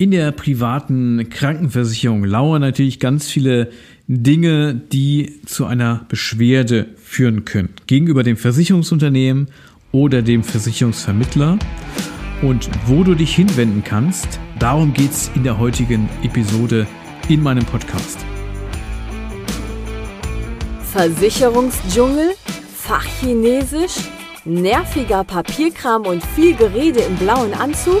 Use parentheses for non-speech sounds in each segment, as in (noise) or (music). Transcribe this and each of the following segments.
In der privaten Krankenversicherung lauern natürlich ganz viele Dinge, die zu einer Beschwerde führen können. Gegenüber dem Versicherungsunternehmen oder dem Versicherungsvermittler. Und wo du dich hinwenden kannst, darum geht es in der heutigen Episode in meinem Podcast. Versicherungsdschungel, Fachchinesisch, nerviger Papierkram und viel Gerede im blauen Anzug?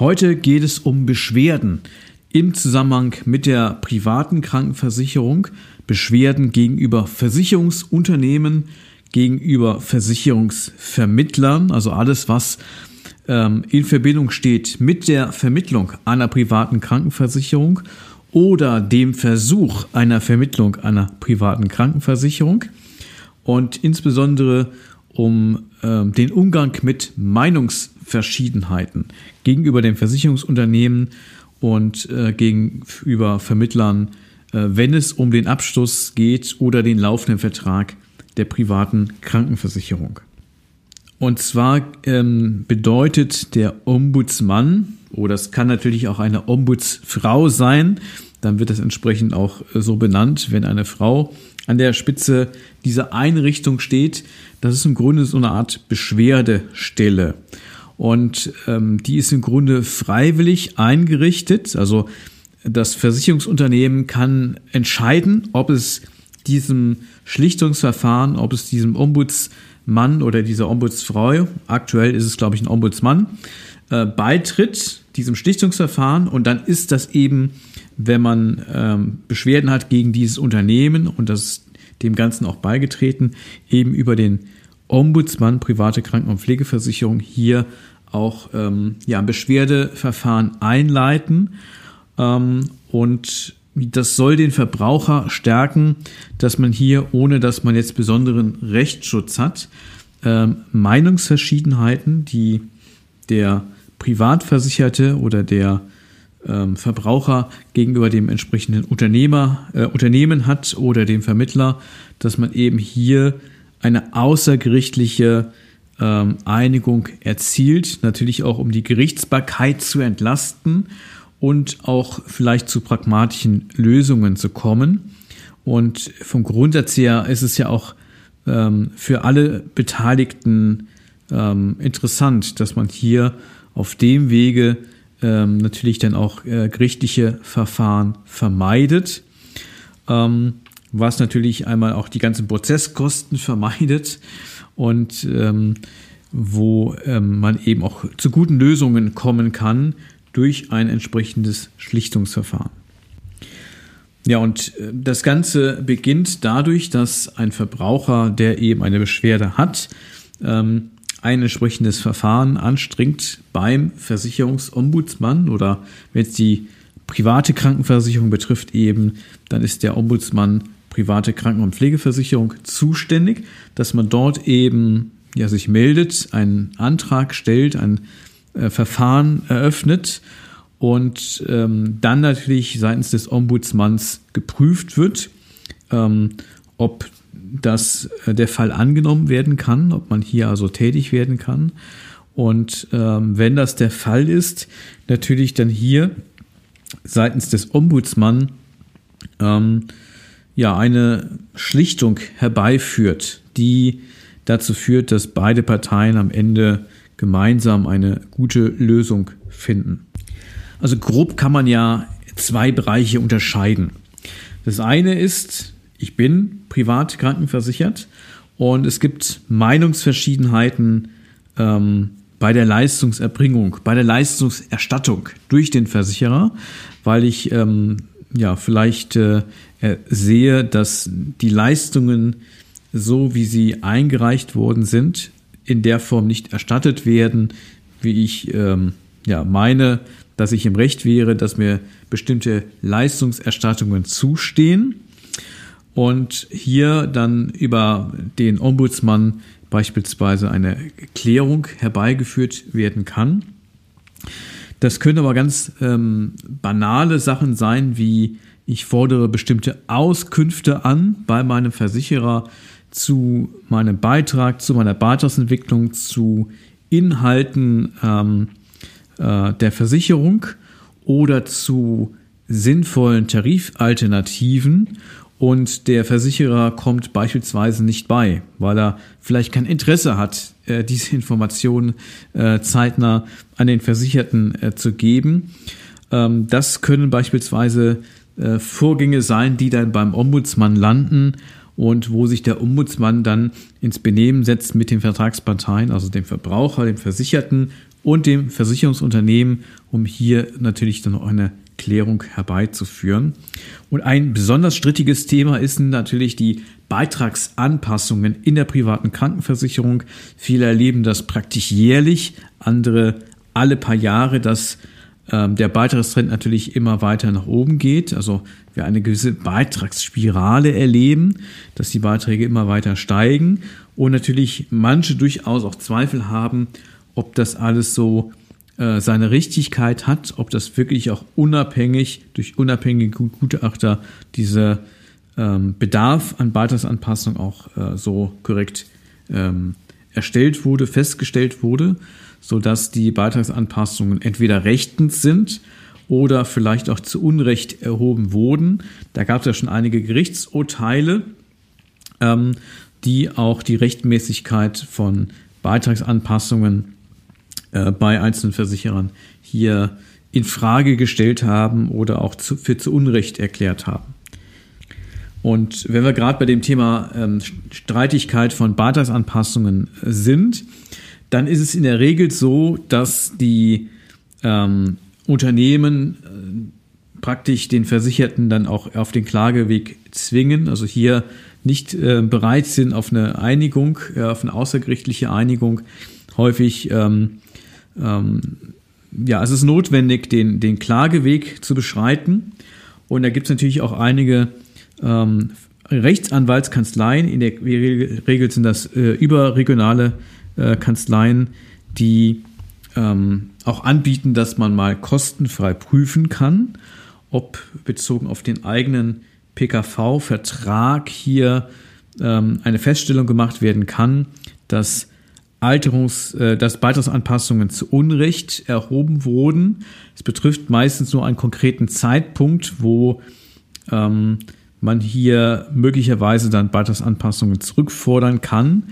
Heute geht es um Beschwerden im Zusammenhang mit der privaten Krankenversicherung, Beschwerden gegenüber Versicherungsunternehmen, gegenüber Versicherungsvermittlern, also alles, was ähm, in Verbindung steht mit der Vermittlung einer privaten Krankenversicherung oder dem Versuch einer Vermittlung einer privaten Krankenversicherung. Und insbesondere um äh, den Umgang mit Meinungsverschiedenheiten gegenüber den Versicherungsunternehmen und äh, gegenüber Vermittlern, äh, wenn es um den Abschluss geht oder den laufenden Vertrag der privaten Krankenversicherung. Und zwar ähm, bedeutet der Ombudsmann, oder es kann natürlich auch eine Ombudsfrau sein, dann wird das entsprechend auch äh, so benannt, wenn eine Frau an der Spitze dieser Einrichtung steht. Das ist im Grunde so eine Art Beschwerdestelle. Und ähm, die ist im Grunde freiwillig eingerichtet. Also das Versicherungsunternehmen kann entscheiden, ob es diesem Schlichtungsverfahren, ob es diesem Ombudsmann oder dieser Ombudsfrau, aktuell ist es, glaube ich, ein Ombudsmann, äh, beitritt, diesem Schlichtungsverfahren. Und dann ist das eben, wenn man ähm, Beschwerden hat gegen dieses Unternehmen und das dem Ganzen auch beigetreten, eben über den Ombudsmann private Kranken- und Pflegeversicherung hier auch ähm, ja, ein Beschwerdeverfahren einleiten. Ähm, und das soll den Verbraucher stärken, dass man hier, ohne dass man jetzt besonderen Rechtsschutz hat, ähm, Meinungsverschiedenheiten, die der Privatversicherte oder der ähm, Verbraucher gegenüber dem entsprechenden Unternehmer, äh, Unternehmen hat oder dem Vermittler, dass man eben hier eine außergerichtliche ähm, Einigung erzielt, natürlich auch um die Gerichtsbarkeit zu entlasten und auch vielleicht zu pragmatischen Lösungen zu kommen. Und vom Grundsatz her ist es ja auch ähm, für alle Beteiligten ähm, interessant, dass man hier auf dem Wege ähm, natürlich dann auch äh, gerichtliche Verfahren vermeidet. Ähm, was natürlich einmal auch die ganzen Prozesskosten vermeidet und ähm, wo ähm, man eben auch zu guten Lösungen kommen kann durch ein entsprechendes Schlichtungsverfahren. Ja, und äh, das Ganze beginnt dadurch, dass ein Verbraucher, der eben eine Beschwerde hat, ähm, ein entsprechendes Verfahren anstrengt beim Versicherungsombudsmann oder wenn es die private Krankenversicherung betrifft eben, dann ist der Ombudsmann private Kranken- und Pflegeversicherung zuständig, dass man dort eben ja, sich meldet, einen Antrag stellt, ein äh, Verfahren eröffnet und ähm, dann natürlich seitens des Ombudsmanns geprüft wird, ähm, ob das äh, der Fall angenommen werden kann, ob man hier also tätig werden kann. Und ähm, wenn das der Fall ist, natürlich dann hier seitens des Ombudsmann ähm, ja, eine Schlichtung herbeiführt, die dazu führt, dass beide Parteien am Ende gemeinsam eine gute Lösung finden. Also grob kann man ja zwei Bereiche unterscheiden. Das eine ist, ich bin privat krankenversichert und es gibt Meinungsverschiedenheiten ähm, bei der Leistungserbringung, bei der Leistungserstattung durch den Versicherer, weil ich ähm, ja vielleicht äh, äh, sehe, dass die Leistungen, so wie sie eingereicht worden sind, in der Form nicht erstattet werden, wie ich ähm, ja, meine, dass ich im Recht wäre, dass mir bestimmte Leistungserstattungen zustehen und hier dann über den Ombudsmann beispielsweise eine Klärung herbeigeführt werden kann. Das können aber ganz ähm, banale Sachen sein, wie ich fordere bestimmte Auskünfte an bei meinem Versicherer zu meinem Beitrag, zu meiner Beitragsentwicklung, zu Inhalten ähm, äh, der Versicherung oder zu sinnvollen Tarifalternativen und der Versicherer kommt beispielsweise nicht bei, weil er vielleicht kein Interesse hat, äh, diese Informationen äh, zeitnah an den Versicherten äh, zu geben. Ähm, das können beispielsweise Vorgänge sein, die dann beim Ombudsmann landen und wo sich der Ombudsmann dann ins Benehmen setzt mit den Vertragsparteien, also dem Verbraucher, dem Versicherten und dem Versicherungsunternehmen, um hier natürlich dann noch eine Klärung herbeizuführen. Und ein besonders strittiges Thema ist natürlich die Beitragsanpassungen in der privaten Krankenversicherung. Viele erleben das praktisch jährlich, andere alle paar Jahre, dass ähm, der Beitragstrend natürlich immer weiter nach oben geht. Also wir eine gewisse Beitragsspirale erleben, dass die Beiträge immer weiter steigen und natürlich manche durchaus auch Zweifel haben, ob das alles so äh, seine Richtigkeit hat, ob das wirklich auch unabhängig durch unabhängige Gutachter dieser ähm, Bedarf an Beitragsanpassung auch äh, so korrekt ähm, erstellt wurde, festgestellt wurde, so dass die Beitragsanpassungen entweder rechtens sind oder vielleicht auch zu Unrecht erhoben wurden. Da gab es ja schon einige Gerichtsurteile, ähm, die auch die Rechtmäßigkeit von Beitragsanpassungen äh, bei einzelnen Versicherern hier in Frage gestellt haben oder auch zu, für zu Unrecht erklärt haben. Und wenn wir gerade bei dem Thema ähm, Streitigkeit von Beitragsanpassungen sind, dann ist es in der Regel so, dass die ähm, Unternehmen äh, praktisch den Versicherten dann auch auf den Klageweg zwingen, also hier nicht äh, bereit sind auf eine Einigung, äh, auf eine außergerichtliche Einigung, häufig ähm, ähm, ja, es ist notwendig, den, den Klageweg zu beschreiten. Und da gibt es natürlich auch einige ähm, Rechtsanwaltskanzleien, in der Regel sind das äh, überregionale äh, Kanzleien, die ähm, auch anbieten, dass man mal kostenfrei prüfen kann, ob bezogen auf den eigenen PKV-Vertrag hier ähm, eine Feststellung gemacht werden kann, dass Alterungs-, äh, dass Beitragsanpassungen zu Unrecht erhoben wurden. Es betrifft meistens nur einen konkreten Zeitpunkt, wo ähm, man hier möglicherweise dann Beitragsanpassungen zurückfordern kann,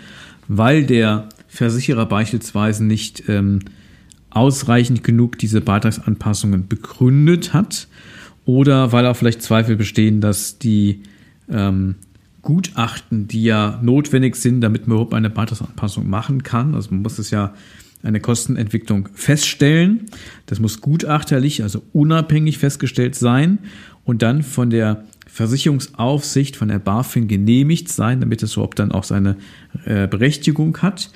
weil der Versicherer beispielsweise nicht ähm, ausreichend genug diese Beitragsanpassungen begründet hat oder weil auch vielleicht Zweifel bestehen, dass die ähm, Gutachten, die ja notwendig sind, damit man überhaupt eine Beitragsanpassung machen kann. Also man muss es ja eine Kostenentwicklung feststellen. Das muss gutachterlich, also unabhängig festgestellt sein und dann von der Versicherungsaufsicht, von der BaFin genehmigt sein, damit es überhaupt dann auch seine äh, Berechtigung hat.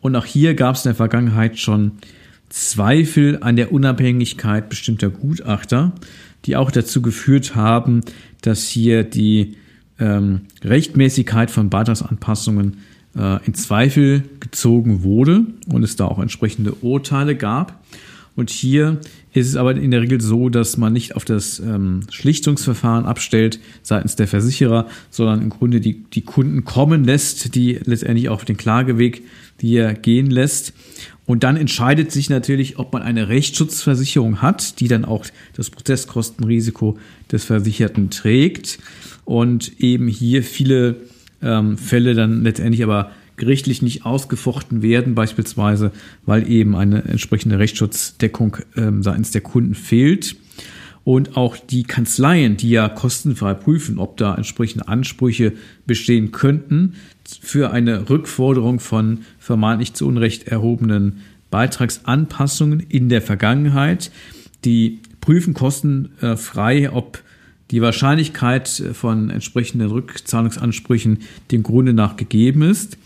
Und auch hier gab es in der Vergangenheit schon Zweifel an der Unabhängigkeit bestimmter Gutachter, die auch dazu geführt haben, dass hier die ähm, Rechtmäßigkeit von Beitragsanpassungen äh, in Zweifel gezogen wurde und es da auch entsprechende Urteile gab. Und hier ist es aber in der Regel so, dass man nicht auf das ähm, Schlichtungsverfahren abstellt seitens der Versicherer, sondern im Grunde die, die Kunden kommen lässt, die letztendlich auch auf den Klageweg die gehen lässt. Und dann entscheidet sich natürlich, ob man eine Rechtsschutzversicherung hat, die dann auch das Prozesskostenrisiko des Versicherten trägt und eben hier viele ähm, Fälle dann letztendlich aber gerichtlich nicht ausgefochten werden, beispielsweise weil eben eine entsprechende Rechtsschutzdeckung ähm, seitens der Kunden fehlt. Und auch die Kanzleien, die ja kostenfrei prüfen, ob da entsprechende Ansprüche bestehen könnten für eine Rückforderung von vermeintlich zu Unrecht erhobenen Beitragsanpassungen in der Vergangenheit, die prüfen kostenfrei, ob die Wahrscheinlichkeit von entsprechenden Rückzahlungsansprüchen dem Grunde nach gegeben ist.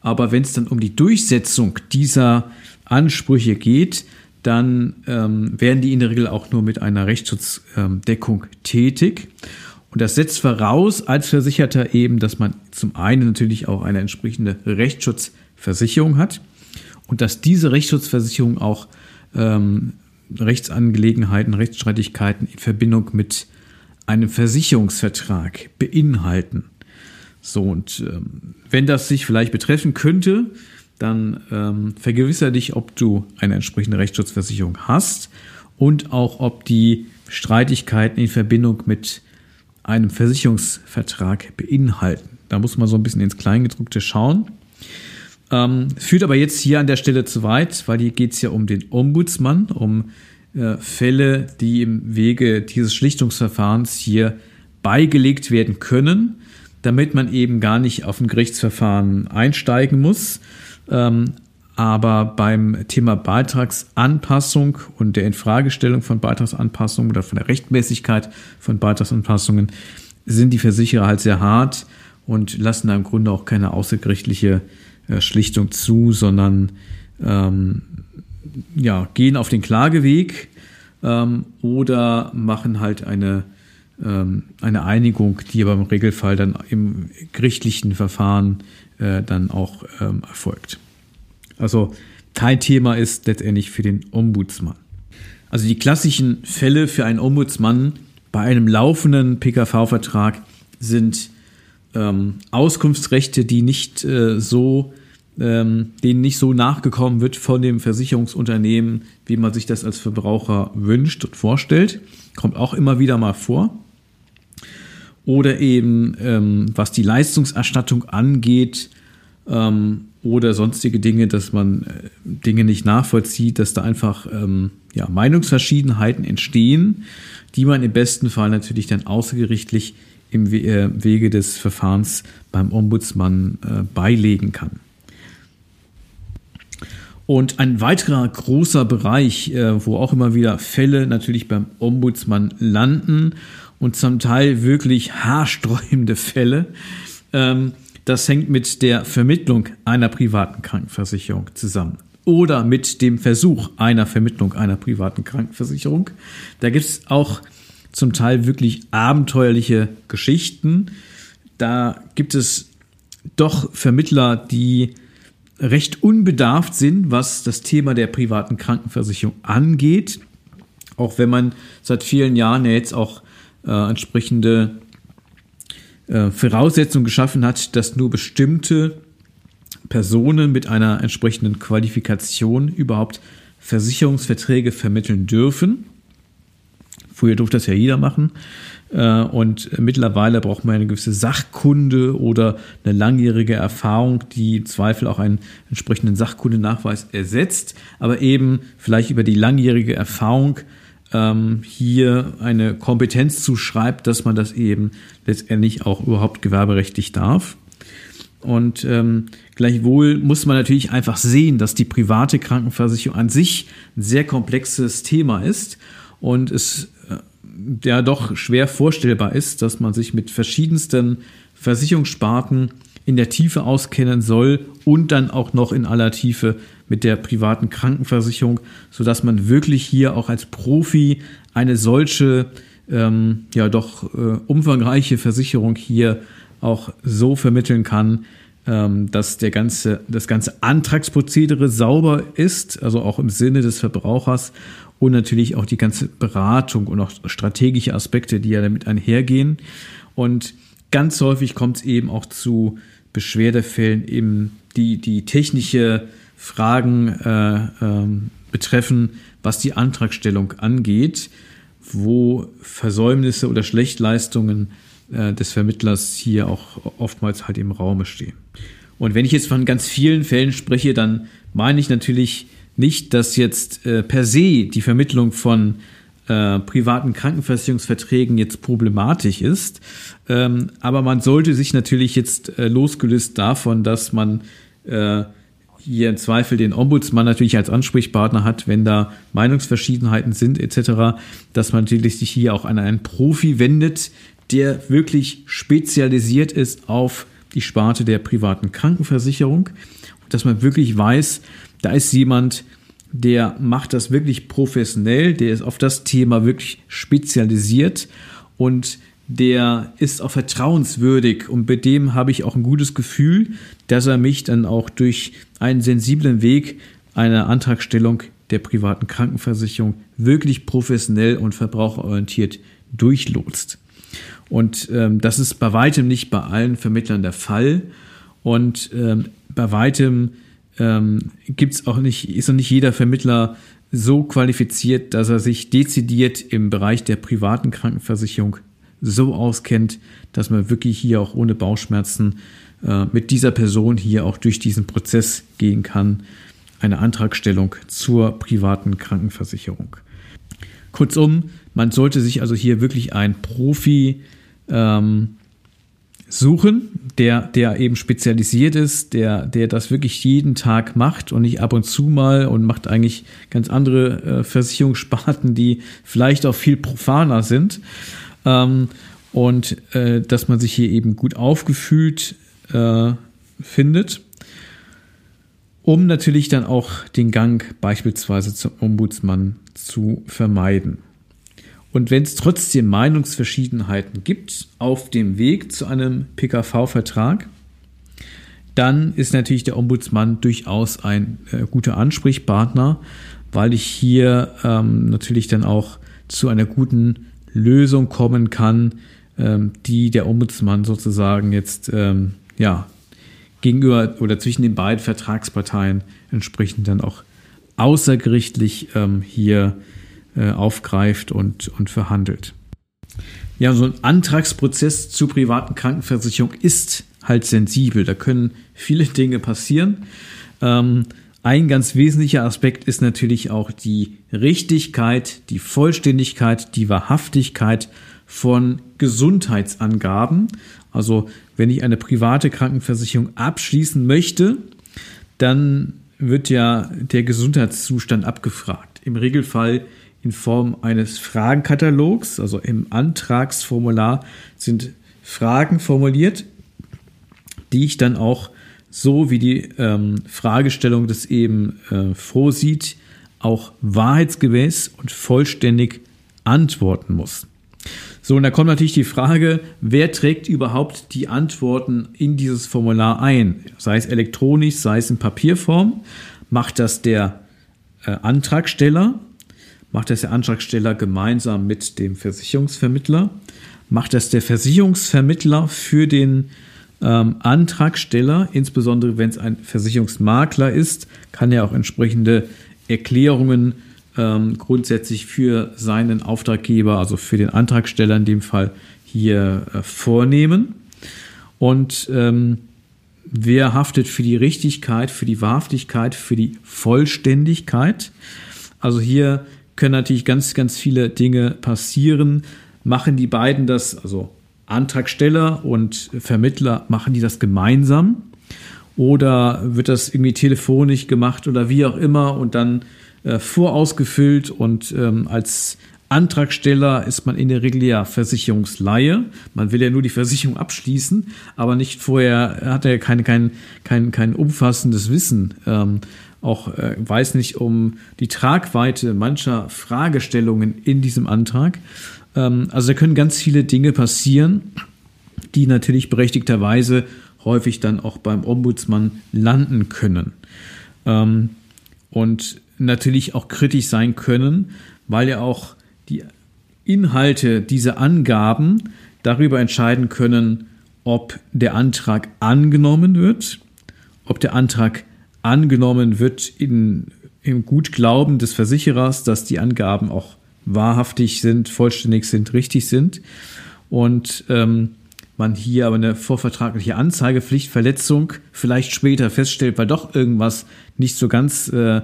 Aber wenn es dann um die Durchsetzung dieser Ansprüche geht, dann ähm, werden die in der Regel auch nur mit einer Rechtsschutzdeckung ähm, tätig. Und das setzt voraus als Versicherter eben, dass man zum einen natürlich auch eine entsprechende Rechtsschutzversicherung hat und dass diese Rechtsschutzversicherung auch ähm, Rechtsangelegenheiten, Rechtsstreitigkeiten in Verbindung mit einem Versicherungsvertrag beinhalten. So, und ähm, wenn das sich vielleicht betreffen könnte, dann ähm, vergewissere dich, ob du eine entsprechende Rechtsschutzversicherung hast und auch ob die Streitigkeiten in Verbindung mit einem Versicherungsvertrag beinhalten. Da muss man so ein bisschen ins Kleingedruckte schauen. Ähm, führt aber jetzt hier an der Stelle zu weit, weil hier geht es ja um den Ombudsmann, um äh, Fälle, die im Wege dieses Schlichtungsverfahrens hier beigelegt werden können, damit man eben gar nicht auf ein Gerichtsverfahren einsteigen muss. Ähm, aber beim Thema Beitragsanpassung und der Infragestellung von Beitragsanpassungen oder von der Rechtmäßigkeit von Beitragsanpassungen sind die Versicherer halt sehr hart und lassen da im Grunde auch keine außergerichtliche äh, Schlichtung zu, sondern ähm, ja, gehen auf den Klageweg ähm, oder machen halt eine, ähm, eine Einigung, die aber im Regelfall dann im gerichtlichen Verfahren äh, dann auch ähm, erfolgt. Also kein Thema ist letztendlich für den Ombudsmann. Also die klassischen Fälle für einen Ombudsmann bei einem laufenden PKV-Vertrag sind ähm, Auskunftsrechte, die nicht äh, so ähm, denen nicht so nachgekommen wird von dem Versicherungsunternehmen, wie man sich das als Verbraucher wünscht und vorstellt. Kommt auch immer wieder mal vor. Oder eben, ähm, was die Leistungserstattung angeht ähm, oder sonstige Dinge, dass man äh, Dinge nicht nachvollzieht, dass da einfach ähm, ja, Meinungsverschiedenheiten entstehen, die man im besten Fall natürlich dann außergerichtlich im äh, Wege des Verfahrens beim Ombudsmann äh, beilegen kann. Und ein weiterer großer Bereich, äh, wo auch immer wieder Fälle natürlich beim Ombudsmann landen und zum Teil wirklich haarsträubende Fälle, ähm, das hängt mit der Vermittlung einer privaten Krankenversicherung zusammen oder mit dem Versuch einer Vermittlung einer privaten Krankenversicherung. Da gibt es auch zum Teil wirklich abenteuerliche Geschichten. Da gibt es doch Vermittler, die recht unbedarft sind, was das Thema der privaten Krankenversicherung angeht. Auch wenn man seit vielen Jahren ja jetzt auch äh, entsprechende äh, Voraussetzungen geschaffen hat, dass nur bestimmte Personen mit einer entsprechenden Qualifikation überhaupt Versicherungsverträge vermitteln dürfen. Früher durfte das ja jeder machen. Äh, und mittlerweile braucht man eine gewisse Sachkunde oder eine langjährige Erfahrung, die im Zweifel auch einen entsprechenden Sachkundenachweis ersetzt, aber eben vielleicht über die langjährige Erfahrung ähm, hier eine Kompetenz zuschreibt, dass man das eben letztendlich auch überhaupt gewerberechtlich darf. Und ähm, gleichwohl muss man natürlich einfach sehen, dass die private Krankenversicherung an sich ein sehr komplexes Thema ist und es ja doch schwer vorstellbar ist, dass man sich mit verschiedensten Versicherungssparten in der Tiefe auskennen soll und dann auch noch in aller Tiefe mit der privaten Krankenversicherung, sodass man wirklich hier auch als Profi eine solche ähm, ja doch äh, umfangreiche Versicherung hier auch so vermitteln kann, ähm, dass der ganze, das ganze Antragsprozedere sauber ist, also auch im Sinne des Verbrauchers und natürlich auch die ganze Beratung und auch strategische Aspekte, die ja damit einhergehen. Und ganz häufig kommt es eben auch zu Beschwerdefällen, eben die, die technische Fragen äh, ähm, betreffen, was die Antragstellung angeht, wo Versäumnisse oder Schlechtleistungen äh, des Vermittlers hier auch oftmals halt im Raume stehen. Und wenn ich jetzt von ganz vielen Fällen spreche, dann meine ich natürlich nicht, dass jetzt äh, per se die Vermittlung von äh, privaten Krankenversicherungsverträgen jetzt problematisch ist. Ähm, aber man sollte sich natürlich jetzt äh, losgelöst davon, dass man äh, hier im Zweifel den Ombudsmann natürlich als Ansprechpartner hat, wenn da Meinungsverschiedenheiten sind etc., dass man natürlich sich hier auch an einen Profi wendet, der wirklich spezialisiert ist auf die Sparte der privaten Krankenversicherung, dass man wirklich weiß, da ist jemand, der macht das wirklich professionell, der ist auf das Thema wirklich spezialisiert und der ist auch vertrauenswürdig und bei dem habe ich auch ein gutes Gefühl, dass er mich dann auch durch einen sensiblen Weg einer Antragstellung der privaten Krankenversicherung wirklich professionell und verbraucherorientiert durchlotst. Und ähm, das ist bei weitem nicht bei allen Vermittlern der Fall. Und ähm, bei weitem ähm, gibt's auch nicht, ist auch nicht jeder Vermittler so qualifiziert, dass er sich dezidiert im Bereich der privaten Krankenversicherung so auskennt, dass man wirklich hier auch ohne Bauchschmerzen äh, mit dieser Person hier auch durch diesen Prozess gehen kann, eine Antragstellung zur privaten Krankenversicherung. Kurzum, man sollte sich also hier wirklich ein Profi ähm, suchen, der, der eben spezialisiert ist, der, der das wirklich jeden Tag macht und nicht ab und zu mal und macht eigentlich ganz andere äh, Versicherungssparten, die vielleicht auch viel profaner sind. Ähm, und äh, dass man sich hier eben gut aufgefühlt äh, findet, um natürlich dann auch den Gang beispielsweise zum Ombudsmann zu vermeiden. Und wenn es trotzdem Meinungsverschiedenheiten gibt auf dem Weg zu einem PKV-Vertrag, dann ist natürlich der Ombudsmann durchaus ein äh, guter Ansprechpartner, weil ich hier ähm, natürlich dann auch zu einer guten Lösung kommen kann, ähm, die der Ombudsmann sozusagen jetzt ähm, ja gegenüber oder zwischen den beiden Vertragsparteien entsprechend dann auch außergerichtlich ähm, hier aufgreift und, und verhandelt. Ja, so ein Antragsprozess zur privaten Krankenversicherung ist halt sensibel. Da können viele (laughs) Dinge passieren. Ähm, ein ganz wesentlicher Aspekt ist natürlich auch die Richtigkeit, die Vollständigkeit, die Wahrhaftigkeit von Gesundheitsangaben. Also wenn ich eine private Krankenversicherung abschließen möchte, dann wird ja der Gesundheitszustand abgefragt. Im Regelfall in Form eines Fragenkatalogs, also im Antragsformular sind Fragen formuliert, die ich dann auch so wie die ähm, Fragestellung das eben äh, vorsieht, auch wahrheitsgemäß und vollständig antworten muss. So, und da kommt natürlich die Frage, wer trägt überhaupt die Antworten in dieses Formular ein? Sei es elektronisch, sei es in Papierform. Macht das der äh, Antragsteller Macht das der Antragsteller gemeinsam mit dem Versicherungsvermittler? Macht das der Versicherungsvermittler für den ähm, Antragsteller, insbesondere wenn es ein Versicherungsmakler ist, kann er auch entsprechende Erklärungen ähm, grundsätzlich für seinen Auftraggeber, also für den Antragsteller in dem Fall, hier äh, vornehmen. Und ähm, wer haftet für die Richtigkeit, für die Wahrhaftigkeit, für die Vollständigkeit? Also hier können natürlich ganz, ganz viele Dinge passieren. Machen die beiden das, also Antragsteller und Vermittler, machen die das gemeinsam? Oder wird das irgendwie telefonisch gemacht oder wie auch immer und dann äh, vorausgefüllt und ähm, als Antragsteller ist man in der Regel ja Versicherungsleihe. Man will ja nur die Versicherung abschließen, aber nicht vorher, hat er kein, kein, kein, kein umfassendes Wissen ähm, auch äh, weiß nicht um die Tragweite mancher Fragestellungen in diesem Antrag. Ähm, also da können ganz viele Dinge passieren, die natürlich berechtigterweise häufig dann auch beim Ombudsmann landen können. Ähm, und natürlich auch kritisch sein können, weil ja auch die Inhalte dieser Angaben darüber entscheiden können, ob der Antrag angenommen wird, ob der Antrag angenommen wird in, im Gutglauben des Versicherers, dass die Angaben auch wahrhaftig sind, vollständig sind, richtig sind. Und ähm, man hier aber eine vorvertragliche Anzeigepflichtverletzung vielleicht später feststellt, weil doch irgendwas nicht so ganz äh,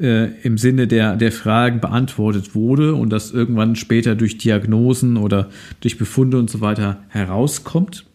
äh, im Sinne der, der Fragen beantwortet wurde und das irgendwann später durch Diagnosen oder durch Befunde und so weiter herauskommt.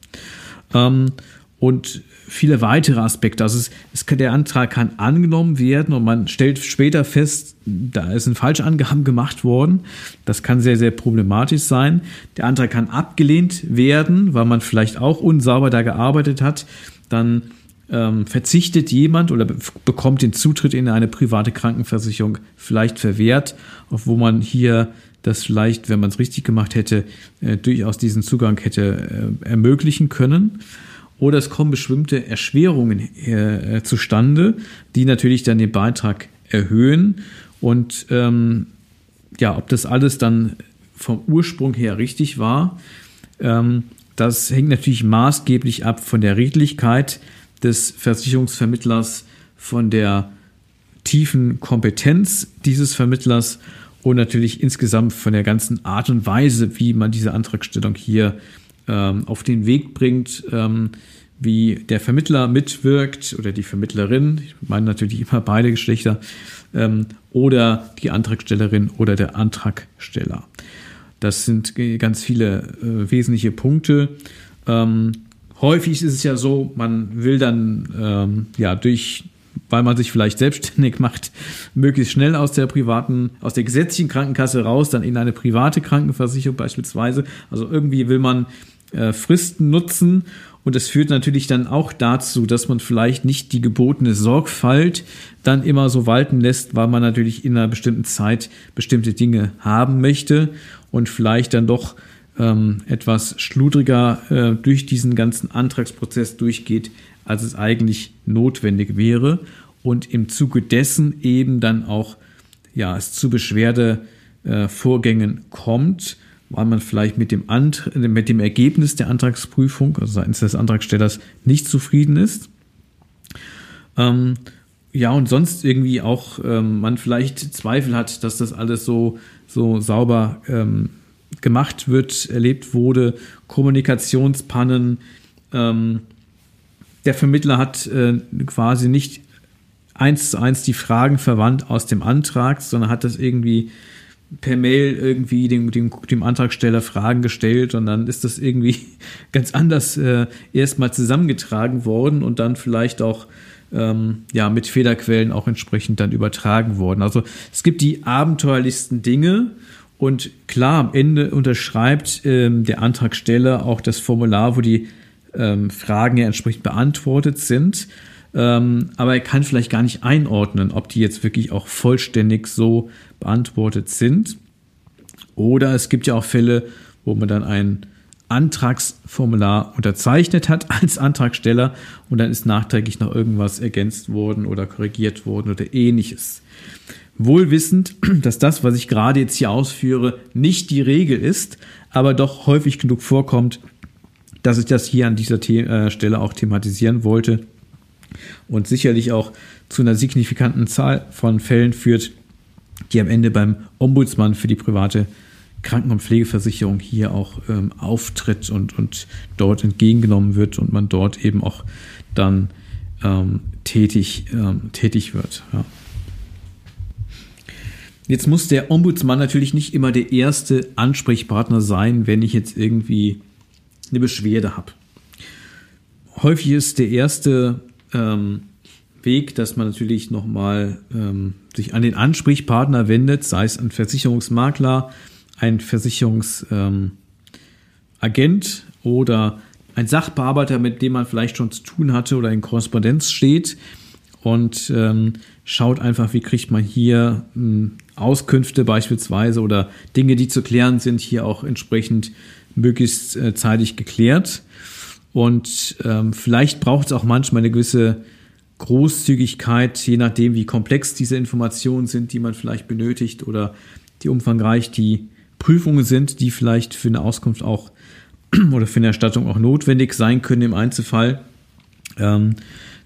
Ähm, und viele weitere Aspekte. Also es, es kann, der Antrag kann angenommen werden und man stellt später fest, da sind falsche Angaben gemacht worden. Das kann sehr, sehr problematisch sein. Der Antrag kann abgelehnt werden, weil man vielleicht auch unsauber da gearbeitet hat. Dann ähm, verzichtet jemand oder bekommt den Zutritt in eine private Krankenversicherung vielleicht verwehrt, obwohl man hier das vielleicht, wenn man es richtig gemacht hätte, äh, durchaus diesen Zugang hätte äh, ermöglichen können. Oder es kommen bestimmte Erschwerungen äh, zustande, die natürlich dann den Beitrag erhöhen. Und ähm, ja, ob das alles dann vom Ursprung her richtig war, ähm, das hängt natürlich maßgeblich ab von der Redlichkeit des Versicherungsvermittlers, von der tiefen Kompetenz dieses Vermittlers und natürlich insgesamt von der ganzen Art und Weise, wie man diese Antragstellung hier ähm, auf den Weg bringt, ähm, wie der Vermittler mitwirkt oder die Vermittlerin, ich meine natürlich immer beide Geschlechter, ähm, oder die Antragstellerin oder der Antragsteller. Das sind ganz viele äh, wesentliche Punkte. Ähm, häufig ist es ja so, man will dann ähm, ja durch weil man sich vielleicht selbstständig (laughs) macht, möglichst schnell aus der privaten, aus der gesetzlichen Krankenkasse raus, dann in eine private Krankenversicherung beispielsweise. Also irgendwie will man äh, Fristen nutzen. Und es führt natürlich dann auch dazu, dass man vielleicht nicht die gebotene Sorgfalt dann immer so walten lässt, weil man natürlich in einer bestimmten Zeit bestimmte Dinge haben möchte und vielleicht dann doch ähm, etwas schludriger äh, durch diesen ganzen Antragsprozess durchgeht, als es eigentlich notwendig wäre. Und im Zuge dessen eben dann auch ja, es zu Beschwerdevorgängen äh, kommt, weil man vielleicht mit dem, Ant mit dem Ergebnis der Antragsprüfung, also seitens des Antragstellers, nicht zufrieden ist. Ähm, ja, und sonst irgendwie auch ähm, man vielleicht Zweifel hat, dass das alles so, so sauber ähm, gemacht wird, erlebt wurde, Kommunikationspannen. Ähm, der Vermittler hat äh, quasi nicht eins zu eins die Fragen verwandt aus dem Antrag, sondern hat das irgendwie per Mail irgendwie dem, dem, dem Antragsteller Fragen gestellt und dann ist das irgendwie (laughs) ganz anders äh, erstmal zusammengetragen worden und dann vielleicht auch ähm, ja, mit Fehlerquellen auch entsprechend dann übertragen worden. Also es gibt die abenteuerlichsten Dinge und klar, am Ende unterschreibt ähm, der Antragsteller auch das Formular, wo die ähm, Fragen ja entsprechend beantwortet sind. Ähm, aber er kann vielleicht gar nicht einordnen, ob die jetzt wirklich auch vollständig so beantwortet sind. Oder es gibt ja auch Fälle, wo man dann ein Antragsformular unterzeichnet hat (laughs) als Antragsteller und dann ist nachträglich noch irgendwas ergänzt worden oder korrigiert worden oder ähnliches. Wohl wissend, (clears throat) dass das, was ich gerade jetzt hier ausführe, nicht die Regel ist, aber doch häufig genug vorkommt, dass ich das hier an dieser The äh, Stelle auch thematisieren wollte und sicherlich auch zu einer signifikanten Zahl von Fällen führt, die am Ende beim Ombudsmann für die private Kranken- und Pflegeversicherung hier auch ähm, auftritt und, und dort entgegengenommen wird und man dort eben auch dann ähm, tätig, ähm, tätig wird. Ja. Jetzt muss der Ombudsmann natürlich nicht immer der erste Ansprechpartner sein, wenn ich jetzt irgendwie eine Beschwerde habe. Häufig ist der erste ähm, Weg, dass man natürlich nochmal ähm, sich an den Ansprechpartner wendet, sei es ein Versicherungsmakler, ein Versicherungsagent ähm, oder ein Sachbearbeiter, mit dem man vielleicht schon zu tun hatte oder in Korrespondenz steht und ähm, schaut einfach, wie kriegt man hier ähm, Auskünfte beispielsweise oder Dinge, die zu klären sind, hier auch entsprechend möglichst äh, zeitig geklärt. Und ähm, vielleicht braucht es auch manchmal eine gewisse Großzügigkeit, je nachdem, wie komplex diese Informationen sind, die man vielleicht benötigt oder wie umfangreich die Prüfungen sind, die vielleicht für eine Auskunft auch (clears throat) oder für eine Erstattung auch notwendig sein können im Einzelfall. Ähm,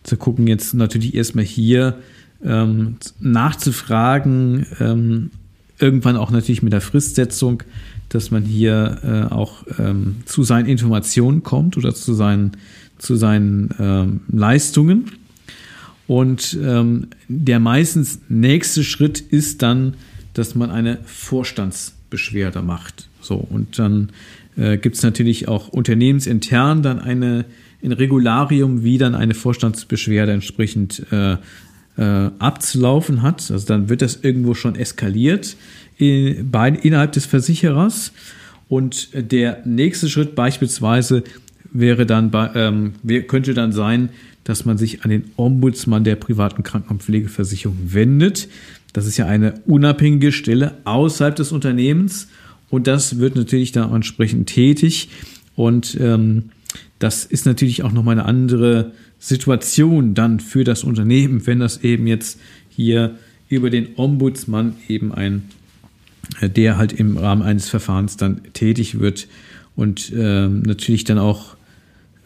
zu gucken jetzt natürlich erstmal hier ähm, nachzufragen, ähm, irgendwann auch natürlich mit der Fristsetzung, dass man hier äh, auch ähm, zu seinen Informationen kommt oder zu seinen, zu seinen ähm, Leistungen. Und ähm, der meistens nächste Schritt ist dann, dass man eine Vorstandsbeschwerde macht. So, und dann äh, gibt es natürlich auch unternehmensintern dann eine ein Regularium, wie dann eine Vorstandsbeschwerde entsprechend äh, äh, abzulaufen hat. Also dann wird das irgendwo schon eskaliert in, bei, innerhalb des Versicherers. Und der nächste Schritt beispielsweise wäre dann ähm, könnte dann sein, dass man sich an den Ombudsmann der privaten Kranken- und Pflegeversicherung wendet. Das ist ja eine unabhängige Stelle außerhalb des Unternehmens und das wird natürlich dann entsprechend tätig und ähm, das ist natürlich auch nochmal eine andere Situation dann für das Unternehmen, wenn das eben jetzt hier über den Ombudsmann eben ein, äh, der halt im Rahmen eines Verfahrens dann tätig wird und ähm, natürlich dann auch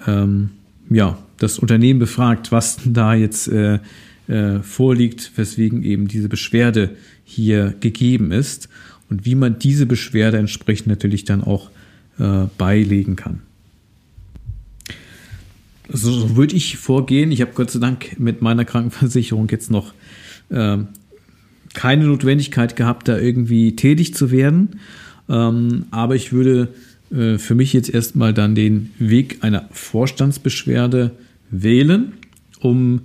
ähm, ja, das Unternehmen befragt, was (laughs) da jetzt äh, äh, vorliegt, weswegen eben diese Beschwerde hier gegeben ist und wie man diese Beschwerde entsprechend natürlich dann auch äh, beilegen kann. So, würde ich vorgehen. Ich habe Gott sei Dank mit meiner Krankenversicherung jetzt noch äh, keine Notwendigkeit gehabt, da irgendwie tätig zu werden. Ähm, aber ich würde äh, für mich jetzt erstmal dann den Weg einer Vorstandsbeschwerde wählen, um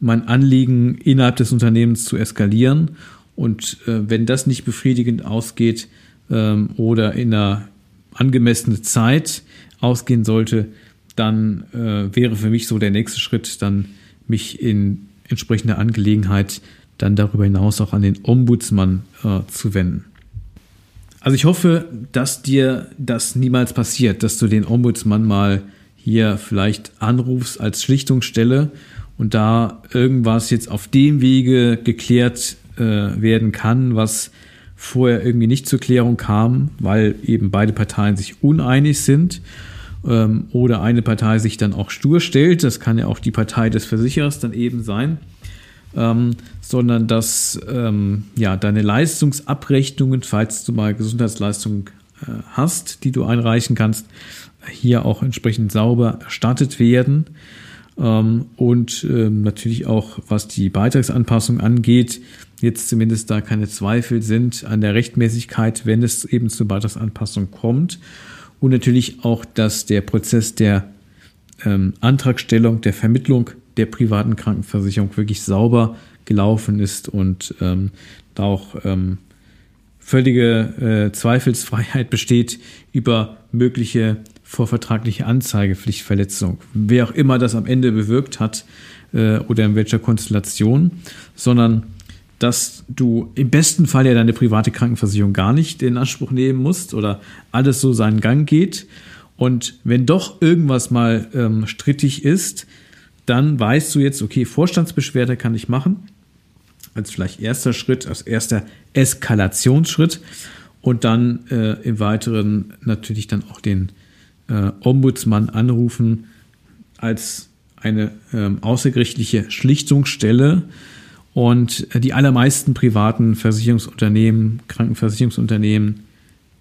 mein Anliegen innerhalb des Unternehmens zu eskalieren. Und äh, wenn das nicht befriedigend ausgeht ähm, oder in einer angemessenen Zeit ausgehen sollte, dann äh, wäre für mich so der nächste Schritt, dann mich in entsprechender Angelegenheit dann darüber hinaus auch an den Ombudsmann äh, zu wenden. Also ich hoffe, dass dir das niemals passiert, dass du den Ombudsmann mal hier vielleicht anrufst als Schlichtungsstelle und da irgendwas jetzt auf dem Wege geklärt äh, werden kann, was vorher irgendwie nicht zur Klärung kam, weil eben beide Parteien sich uneinig sind ähm, oder eine Partei sich dann auch stur stellt. Das kann ja auch die Partei des Versicherers dann eben sein ähm, sondern dass ähm, ja, deine Leistungsabrechnungen, falls du mal Gesundheitsleistungen äh, hast, die du einreichen kannst, hier auch entsprechend sauber erstattet werden. Ähm, und ähm, natürlich auch, was die Beitragsanpassung angeht, jetzt zumindest da keine Zweifel sind an der Rechtmäßigkeit, wenn es eben zur Beitragsanpassung kommt. Und natürlich auch, dass der Prozess der ähm, Antragstellung, der Vermittlung der privaten Krankenversicherung wirklich sauber gelaufen ist und ähm, da auch ähm, völlige äh, Zweifelsfreiheit besteht über mögliche vorvertragliche Anzeigepflichtverletzung, wer auch immer das am Ende bewirkt hat äh, oder in welcher Konstellation, sondern dass du im besten Fall ja deine private Krankenversicherung gar nicht in Anspruch nehmen musst oder alles so seinen Gang geht. Und wenn doch irgendwas mal ähm, strittig ist, dann weißt du jetzt, okay, Vorstandsbeschwerde kann ich machen, als vielleicht erster Schritt, als erster Eskalationsschritt und dann äh, im Weiteren natürlich dann auch den äh, Ombudsmann anrufen als eine ähm, außergerichtliche Schlichtungsstelle. Und äh, die allermeisten privaten Versicherungsunternehmen, Krankenversicherungsunternehmen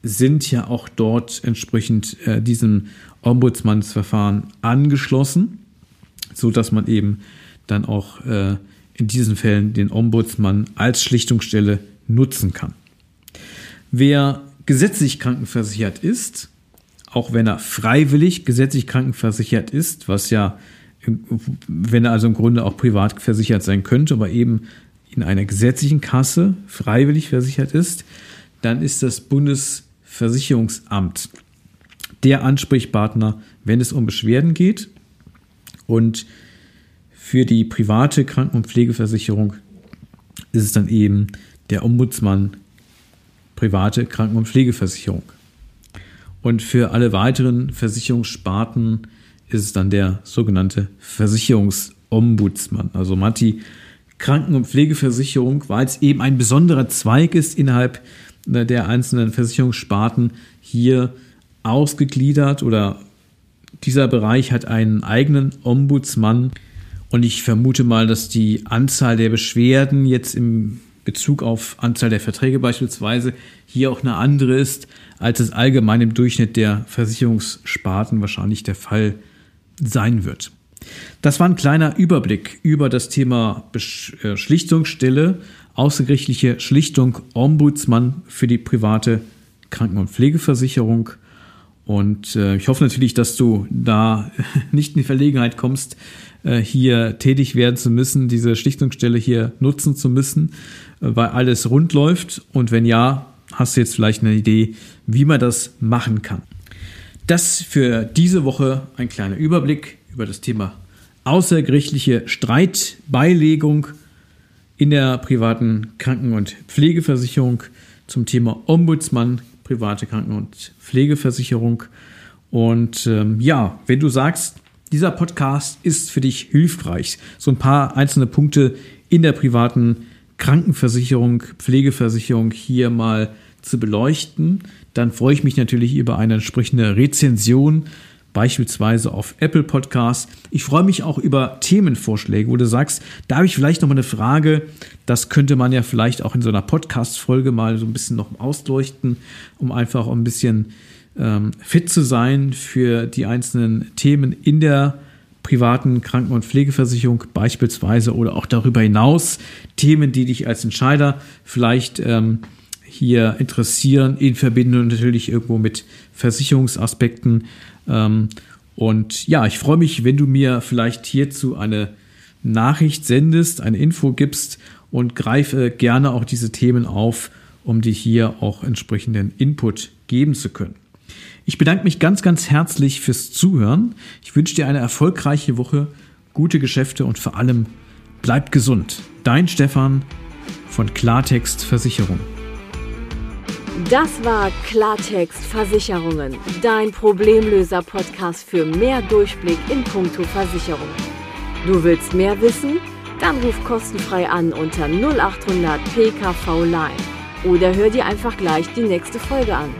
sind ja auch dort entsprechend äh, diesem Ombudsmannsverfahren angeschlossen so dass man eben dann auch äh, in diesen Fällen den Ombudsmann als Schlichtungsstelle nutzen kann. Wer gesetzlich krankenversichert ist, auch wenn er freiwillig gesetzlich krankenversichert ist, was ja, wenn er also im Grunde auch privat versichert sein könnte, aber eben in einer gesetzlichen Kasse freiwillig versichert ist, dann ist das Bundesversicherungsamt der Ansprechpartner, wenn es um Beschwerden geht und für die private Kranken- und Pflegeversicherung ist es dann eben der Ombudsmann private Kranken- und Pflegeversicherung. Und für alle weiteren Versicherungssparten ist es dann der sogenannte Versicherungsombudsmann. Also Matti, Kranken- und Pflegeversicherung, weil es eben ein besonderer Zweig ist innerhalb der einzelnen Versicherungssparten, hier ausgegliedert oder dieser Bereich hat einen eigenen Ombudsmann und ich vermute mal, dass die Anzahl der Beschwerden jetzt im Bezug auf Anzahl der Verträge beispielsweise hier auch eine andere ist, als es allgemein im Durchschnitt der Versicherungssparten wahrscheinlich der Fall sein wird. Das war ein kleiner Überblick über das Thema äh, Schlichtungsstelle, außergerichtliche Schlichtung Ombudsmann für die private Kranken- und Pflegeversicherung. Und äh, ich hoffe natürlich, dass du da (laughs) nicht in die Verlegenheit kommst, äh, hier tätig werden zu müssen, diese Schlichtungsstelle hier nutzen zu müssen, äh, weil alles rund läuft. Und wenn ja, hast du jetzt vielleicht eine Idee, wie man das machen kann. Das für diese Woche ein kleiner Überblick über das Thema außergerichtliche Streitbeilegung in der privaten Kranken- und Pflegeversicherung zum Thema Ombudsmann, private Kranken- und Pflegeversicherung. Und ähm, ja, wenn du sagst, dieser Podcast ist für dich hilfreich, so ein paar einzelne Punkte in der privaten Krankenversicherung, Pflegeversicherung hier mal zu beleuchten, dann freue ich mich natürlich über eine entsprechende Rezension, beispielsweise auf Apple Podcasts. Ich freue mich auch über Themenvorschläge, wo du sagst, da habe ich vielleicht noch mal eine Frage. Das könnte man ja vielleicht auch in so einer Podcast-Folge mal so ein bisschen noch ausleuchten, um einfach ein bisschen ähm, fit zu sein für die einzelnen Themen in der privaten Kranken- und Pflegeversicherung beispielsweise oder auch darüber hinaus Themen, die dich als Entscheider vielleicht ähm, hier interessieren, in Verbindung natürlich irgendwo mit Versicherungsaspekten. Ähm, und ja, ich freue mich, wenn du mir vielleicht hierzu eine Nachricht sendest, eine Info gibst und greife gerne auch diese Themen auf, um dir hier auch entsprechenden Input geben zu können. Ich bedanke mich ganz, ganz herzlich fürs Zuhören. Ich wünsche dir eine erfolgreiche Woche, gute Geschäfte und vor allem bleib gesund. Dein Stefan von Klartext Versicherung. Das war Klartext Versicherungen, dein Problemlöser-Podcast für mehr Durchblick in puncto Versicherungen. Du willst mehr wissen? Dann ruf kostenfrei an unter 0800 PKV Line oder hör dir einfach gleich die nächste Folge an.